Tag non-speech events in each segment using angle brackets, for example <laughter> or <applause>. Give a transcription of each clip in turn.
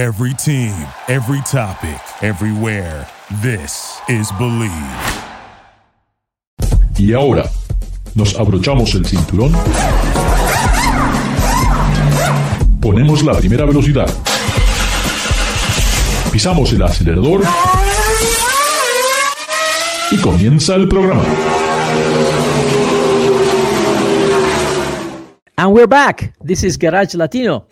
Every team, every topic, everywhere. This is Believe. Y ahora, nos abrochamos el cinturón, ponemos la primera velocidad, pisamos el acelerador y comienza el programa. And we're back. This is Garage Latino.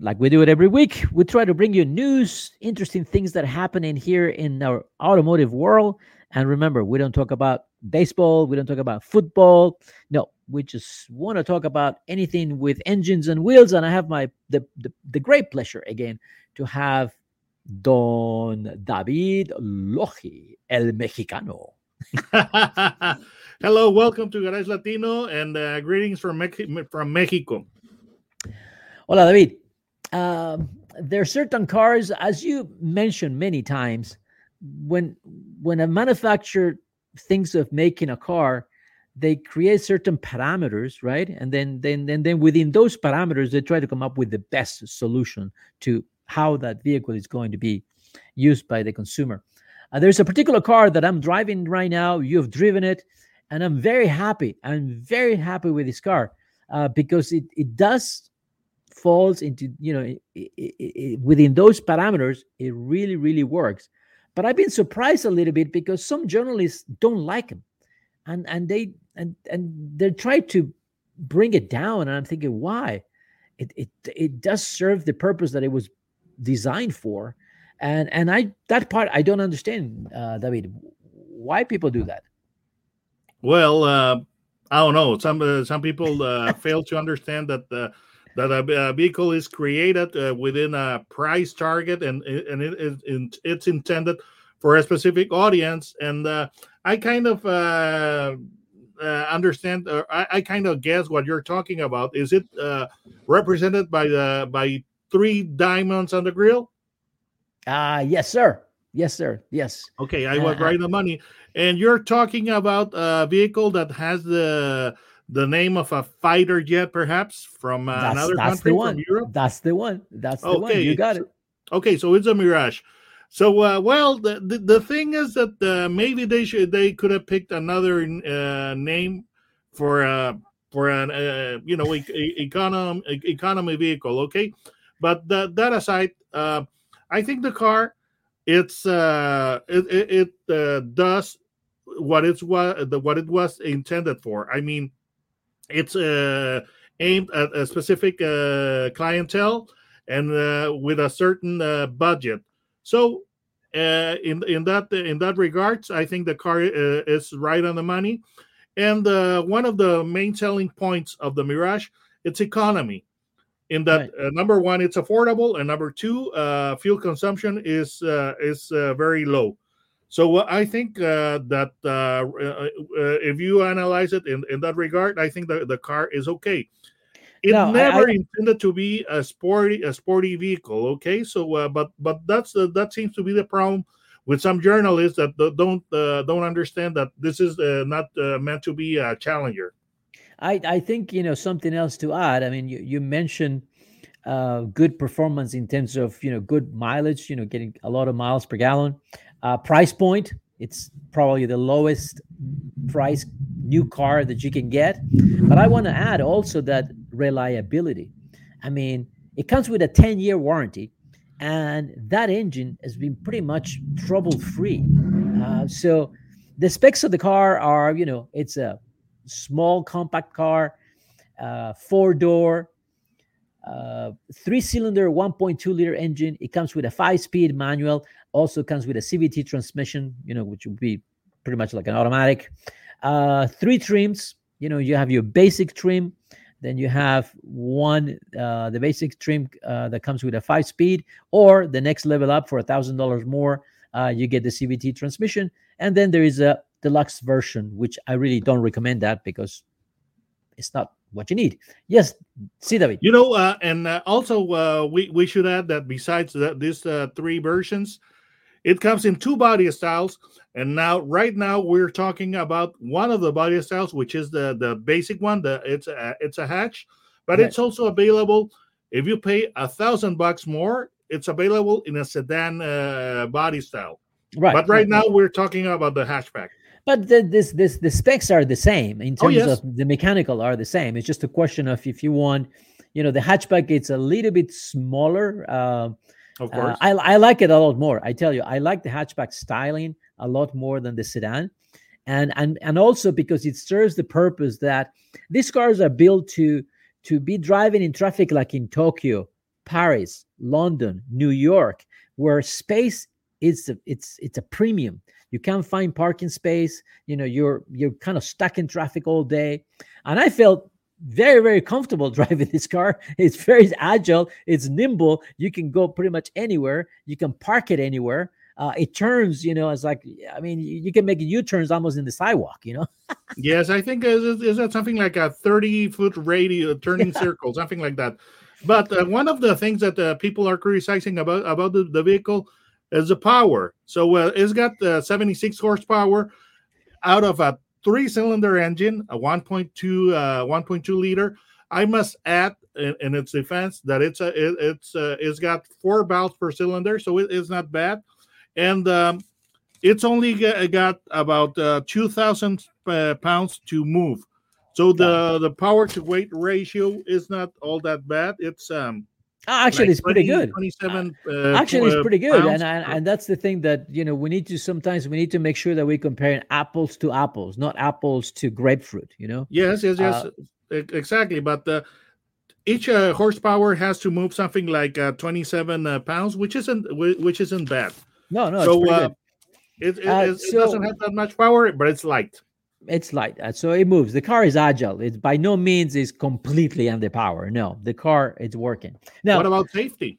Like we do it every week, we try to bring you news, interesting things that are happening here in our automotive world. And remember, we don't talk about baseball, we don't talk about football. No, we just want to talk about anything with engines and wheels. And I have my the, the, the great pleasure again to have Don David Loji, el mexicano. <laughs> Hello, welcome to Garage Latino and uh, greetings from, Mex- from Mexico. Hola, David. Um, there are certain cars, as you mentioned many times, when when a manufacturer thinks of making a car, they create certain parameters, right? And then then then within those parameters, they try to come up with the best solution to how that vehicle is going to be used by the consumer. Uh, there's a particular car that I'm driving right now. You've driven it, and I'm very happy. I'm very happy with this car uh, because it it does falls into you know it, it, it, within those parameters. It really really works. But I've been surprised a little bit because some journalists don't like him, and and they and and they try to bring it down. And I'm thinking, why? It it it does serve the purpose that it was designed for and and i that part i don't understand uh david why people do that well uh i don't know some uh, some people uh, fail to understand that uh, that a, vehicle is created uh, within a price target and and it, it, it's intended for a specific audience and uh, i kind of uh, uh, understand or I, I, kind of guess what you're talking about is it uh, represented by the by three diamonds on the grill Ah, uh, yes, sir. Yes, sir. Yes. Okay, I was uh, right on money. And you're talking about a vehicle that has the the name of a fighter jet, perhaps from uh, another that's country the one. from Europe. That's the one. That's the okay. one. You got it. Okay, so it's a Mirage. So, uh, well, the, the, the thing is that uh, maybe they should they could have picked another uh, name for uh, for an uh, you know e- economy economy vehicle. Okay, but the, that aside, uh, I think the car it's uh it it, it uh, does what it's what the what it was intended for. I mean, it's uh aimed at a specific uh clientele and uh, with a certain uh, budget. So uh, in in that in that regards, I think the car uh, is right on the money. And uh, one of the main selling points of the Mirage, it's economy in that right. uh, number one it's affordable and number two uh, fuel consumption is uh, is uh, very low so i think uh, that uh, if you analyze it in, in that regard i think the, the car is okay it no, never I, I... intended to be a sporty a sporty vehicle okay so but but that's that seems to be the problem with some journalists that don't don't understand that this is not meant to be a challenger I, I think you know something else to add. I mean, you, you mentioned uh, good performance in terms of you know good mileage, you know, getting a lot of miles per gallon. Uh, price point, it's probably the lowest price new car that you can get. But I want to add also that reliability. I mean, it comes with a 10 year warranty, and that engine has been pretty much trouble free. Uh, so the specs of the car are, you know, it's a small compact car, uh, four door, uh, three cylinder, 1.2 liter engine. It comes with a five speed manual, also comes with a CVT transmission, you know, which would be pretty much like an automatic. Uh, three trims, you know, you have your basic trim, then you have one, uh, the basic trim uh, that comes with a five speed, or the next level up for a thousand dollars more, uh, you get the CVT transmission. And then there is a deluxe version, which I really don't recommend that because it's not what you need. Yes, see David. You know, uh, and uh, also uh, we we should add that besides that these uh, three versions, it comes in two body styles. And now, right now, we're talking about one of the body styles, which is the the basic one. The it's a, it's a hatch, but right. it's also available if you pay a thousand bucks more. it's available in a sedan uh, body style. Right. But right now we're talking about the hatchback. But the, this this the specs are the same in terms Oh, yes. of the mechanical are the same. It's just a question of if you want, you know, the hatchback. It's a little bit smaller. Uh, Of uh, course. I I like it a lot more. I tell you, I like the hatchback styling a lot more than the sedan, and and and also because it serves the purpose that these cars are built to to be driving in traffic like in Tokyo, Paris, London, New York, where space is a, it's it's a premium. You can't find parking space. You know, you're you're kind of stuck in traffic all day, and I felt very very comfortable <laughs> driving this car. It's very agile. It's nimble. You can go pretty much anywhere. You can park it anywhere. Uh, it turns, you know, it's like I mean, you, can make U turns almost in the sidewalk. You know, <laughs> Yes, I think is, is that something like a 30 foot radius turning circle, something like that. But uh, one of the things that uh, people are criticizing about about the, the vehicle is the power. So uh, it's got uh, 76 horsepower out of a three cylinder engine, a 1.2 uh, 1.2 liter. I must add in, in its defense that it's a it, it's uh, it's got four valves per cylinder, so it is not bad, and um, it's only got about uh, 2,000 uh, pounds to move. So the the power to weight ratio is not all that bad. It's um actually, like it's pretty good. 27 uh, Actually, uh, it's pretty good, pounds and, and and that's the thing that you know we need to sometimes we need to make sure that we're comparing apples to apples, not apples to grapefruit. You know. Yes, yes, yes, Uh, exactly. But uh, each uh, horsepower has to move something like uh, 27 uh, pounds, which isn't which isn't bad. No, no, so uh, it, it, Uh, it- it doesn't have that much power, but it's light. It's light, so it moves. The car is agile. It's by no means is completely under power. No, the car is working. Now, What about safety?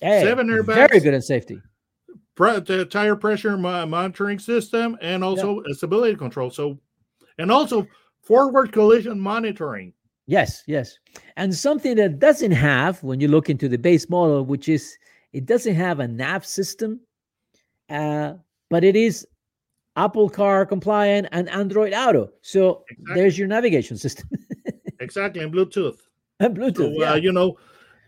hey, seven very good in safety. Pre- the tire pressure monitoring system and also a stability control. So, and also forward collision monitoring. Yes, yes. And something that doesn't have when you look into the base model, which is it doesn't have a nav system, uh, but it is Apple Car compliant and Android Auto. So Exactly. there's your navigation system <laughs> Exactly, and Bluetooth. and So, Bluetooth. uh, yeah. you know,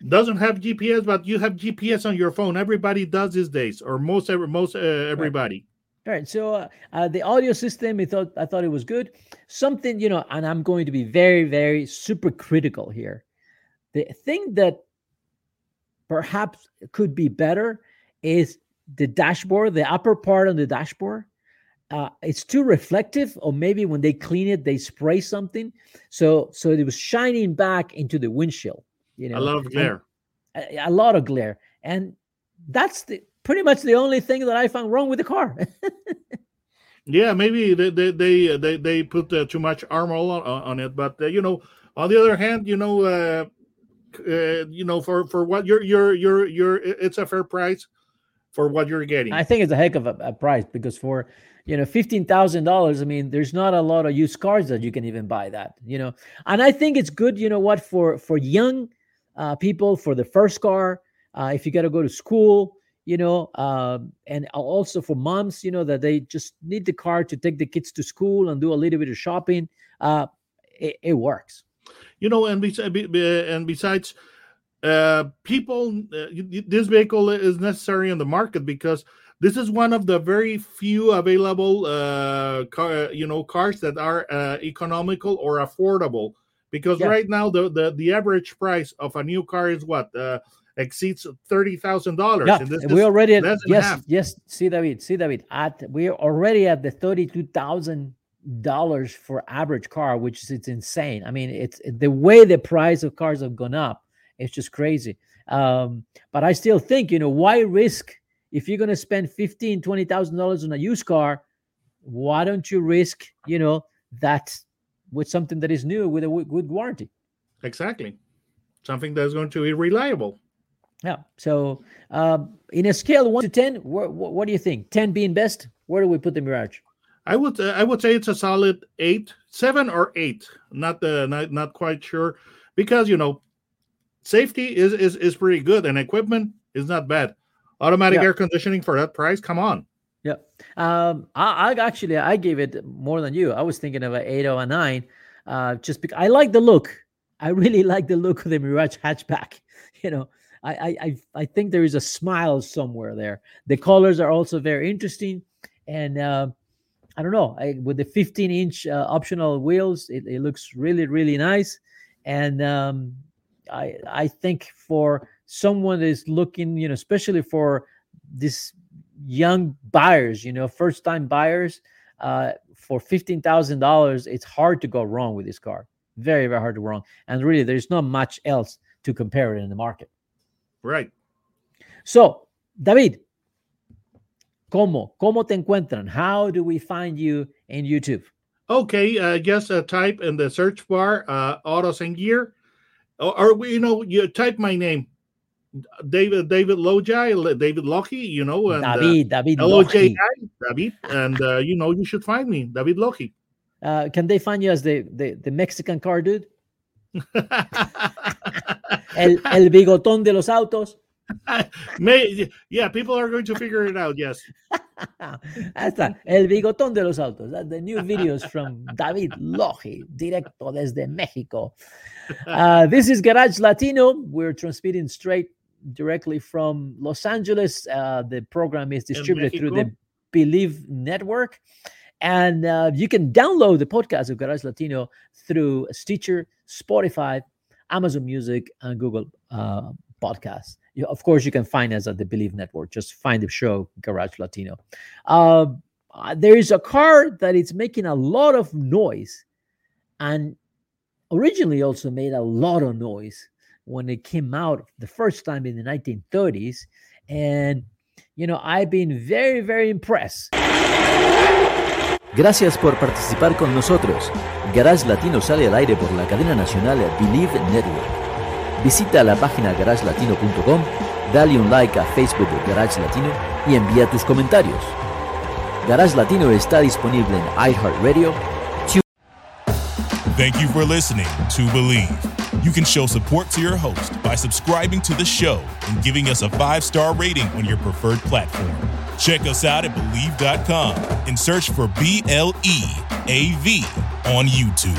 doesn't have GPS, but you have GPS on your phone. Everybody does these days, or most every, most uh, everybody. All right. So uh, uh, the audio system, I thought I thought it was good. Something you know, and I'm going to be very, very super critical here. The thing that perhaps could be better is the dashboard, the upper part on the dashboard. Uh, it's too reflective, or maybe when they clean it, they spray something, so so it was shining back into the windshield. You know, A lot of glare. a, a lot of glare, and that's the pretty much the only thing that I found wrong with the car. <laughs> Yeah, maybe they they they they, they put uh, too much armor on, on it, but uh, you know, on the other hand, you know, uh, uh, you know, for for what you're you're you're you're, it's a fair price for what you're getting. I think it's a heck of a, a price because for you know fifteen thousand dollars, I mean, there's not a lot of used cars that you can even buy that. You know, and I think it's good. You know what for for young uh, people for the first car, uh, if you got to go to school, you know, um, and also for moms, you know, that they just need the car to take the kids to school and do a little bit of shopping. Uh, it, it works. you know and besides and besides uh people uh, this vehicle is necessary in the market because this is one of the very few available uh car, you know cars that are uh, economical or affordable because right now the, the the average price of a new car is what uh exceeds thirty thousand dollars Yeah, this we already at, yes, half. yes. See David, see David. At we're already at the thirty-two thousand dollars for average car, which is it's insane. I mean, it's the way the price of cars have gone up. It's just crazy. Um, but I still think, you know, why risk if you're going to spend fifteen, twenty thousand dollars on a used car? Why don't you risk, you know, that with something that is new with a w- good warranty? exactly something that's going to be reliable Yeah. So, um, in a scale one to ten, wh- wh- what do you think? Ten being best. Where do we put the Mirage? I would uh, I would say it's a solid eight, seven or eight. Not uh, not not quite sure because you know safety is is is pretty good and equipment is not bad. Automatic Yeah. air conditioning for that price, come on. Yeah. Um, I, I actually I gave it more than you. I was thinking of an eight or a nine, uh, just because I like the look. I really <laughs> like the look of the Mirage hatchback. <laughs> You know, I, I I think there is a smile somewhere there. The colors are also very interesting, and uh, I don't know. I, with the 15 inch uh, optional wheels, it, it, looks really really nice, and um, I I think for someone that is looking, you know, especially for this young buyers, you know, first time buyers, uh, for fifteen thousand dollars, it's hard to go wrong with this car. Very very hard to go wrong, and really there's not much else to compare it in the market. Right. So, David, ¿cómo? ¿Cómo te encuentran? How do we find you in YouTube? Okay, uh, just uh, type in the search bar uh, autos and gear, or, or you know, you type my name, David David Lojai, David Loki, you know, and David, uh, David L-O-J-I, David, and uh, you know, you should find me, David Loki. Uh, can they find you as the the, the Mexican car dude? <laughs> el, el bigotón de los autos. <laughs> May, yeah, people are going to figure it out. Yes. <laughs> <laughs> Hasta el bigotón de los autos. The new videos from <laughs> David Loji, directo desde Mexico. Uh, this is Garage Latino. We're transmitting straight directly from Los Angeles. Uh, the program is distributed through the Bleav Network. And uh, you can download the podcast of Garage Latino through Stitcher, Spotify, Amazon Music, and Google uh, Podcasts. You, of course, you can find us at the Bleav Network. Just find the show Garage Latino. Uh, there is a car that is making a lot of noise, and originally also made a lot of noise when it came out the first time in the 1930s. And you know, I've been very, very impressed. Gracias por participar con nosotros. Garage Latino sale al aire por la cadena nacional Bleav Network. Visita la página garagelatino.com, dale un like a Facebook de Garage Latino y envía tus comentarios. Garage Latino está disponible en iHeartRadio. Thank you for listening to Bleav. You can show support to your host by subscribing to the show and giving us a five star rating on your preferred platform. Check us out at Bleav.com and search for B L E A V on YouTube.